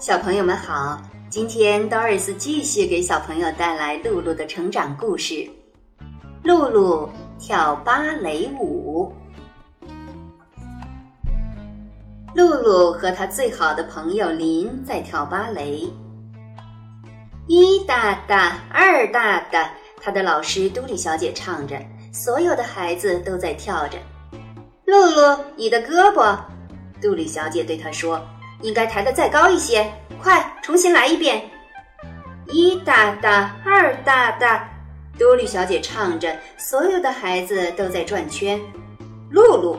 小朋友们好，今天 Doris 继续给小朋友带来露露的成长故事。露露跳芭蕾舞。露露和她最好的朋友林在跳芭蕾。一大大，二大大，她的老师杜丽小姐唱着，所有的孩子都在跳着。露露，你的胳膊，杜丽小姐对她说。应该抬得再高一些，快重新来一遍。一大大，二大大，多莉小姐唱着，所有的孩子都在转圈。露露，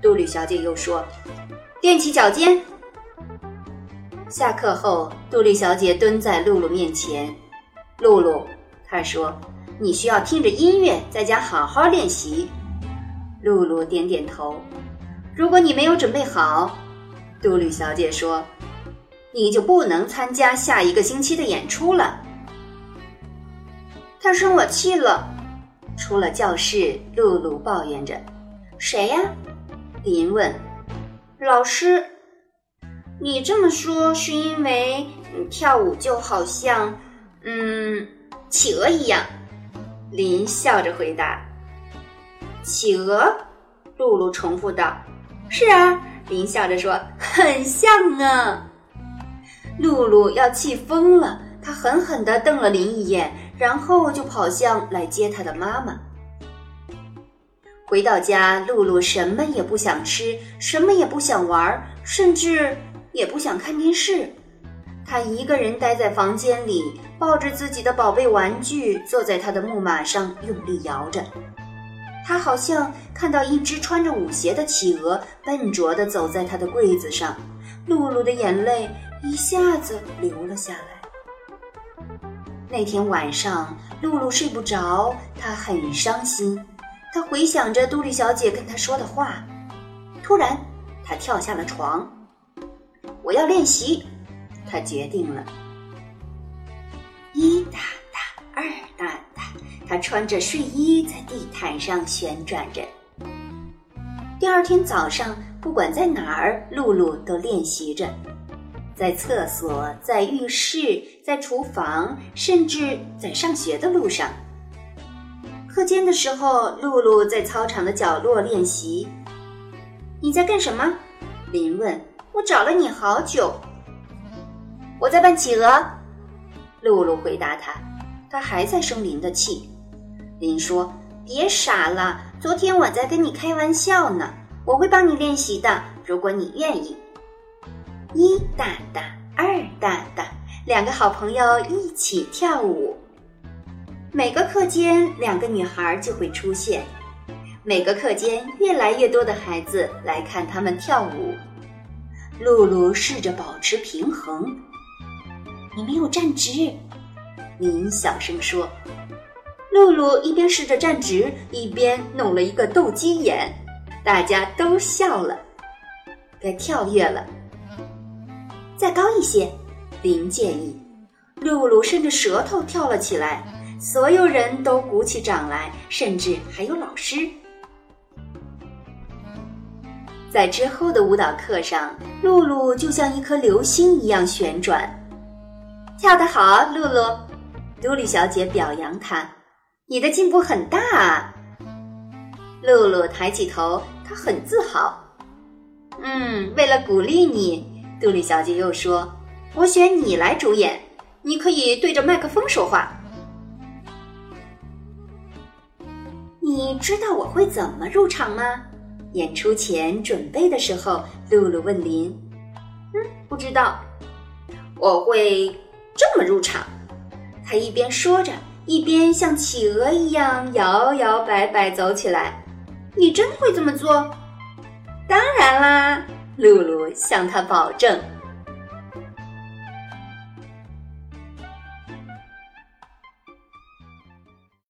多莉小姐又说：“踮起脚尖。”下课后，杜丽小姐蹲在露露面前。露露，她说：“你需要听着音乐，在家好好练习。”露露点点头。如果你没有准备好。杜丽小姐说：“你就不能参加下一个星期的演出了。”她生我气了。出了教室，露露抱怨着：“谁呀？”林问。“老师。”你这么说是因为你跳舞就好像，嗯，企鹅一样。林笑着回答。“企鹅？”露露重复道。“是啊。”林笑着说：“很像啊。”露露要气疯了，她狠狠地瞪了林一眼，然后就跑向来接她的妈妈。回到家，露露什么也不想吃，什么也不想玩，甚至也不想看电视。她一个人待在房间里，抱着自己的宝贝玩具，坐在她的木马上，用力摇着。他好像看到一只穿着舞鞋的企鹅，笨拙地走在他的柜子上。露露的眼泪一下子流了下来。那天晚上，露露睡不着，她很伤心。她回想着杜丽小姐跟她说的话。突然，她跳下了床。我要练习，她决定了。一哒哒，二他。穿着睡衣在地毯上旋转着。第二天早上，不管在哪儿，露露都练习着，在厕所、在浴室、在厨房，甚至在上学的路上。课间的时候，露露在操场的角落练习。你在干什么？林问。我找了你好久。我在扮企鹅。露露回答他。他还在生林的气。林说：“别傻了，昨天我在跟你开玩笑呢。我会帮你练习的，如果你愿意。”一大大，二大大，两个好朋友一起跳舞。每个课间，两个女孩就会出现。每个课间，越来越多的孩子来看他们跳舞。露露试着保持平衡。你没有站直，林小声说。露露一边试着站直，一边弄了一个斗鸡眼，大家都笑了。该跳跃了，再高一些，林建议。露露伸着舌头跳了起来，所有人都鼓起掌来，甚至还有老师。在之后的舞蹈课上，露露就像一颗流星一样旋转，跳得好，露露。杜丽小姐表扬她。你的进步很大，啊！露露抬起头，她很自豪。嗯，为了鼓励你，杜丽小姐又说：“我选你来主演，你可以对着麦克风说话。”你知道我会怎么入场吗？演出前准备的时候，露露问林：“嗯，不知道。我会这么入场。他一边说着，一边像企鹅一样摇摇摆摆走起来。你真会这么做？当然啦，露露向他保证。